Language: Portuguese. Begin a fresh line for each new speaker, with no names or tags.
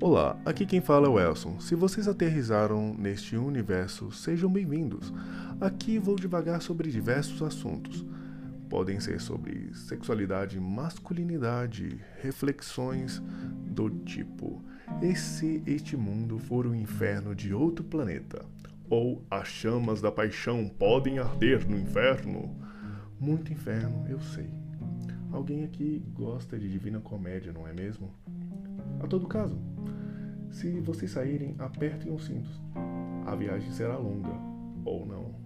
Olá, aqui quem fala é o Elson. Se vocês aterrizaram neste universo, sejam bem-vindos. Aqui vou devagar sobre diversos assuntos. Podem ser sobre sexualidade, masculinidade, reflexões do tipo: e se este mundo for o inferno de outro planeta? Ou as chamas da paixão podem arder no inferno? Muito inferno, eu sei. Alguém aqui gosta de divina comédia, não é mesmo? A todo caso, se vocês saírem, apertem os cintos. A viagem será longa, ou não.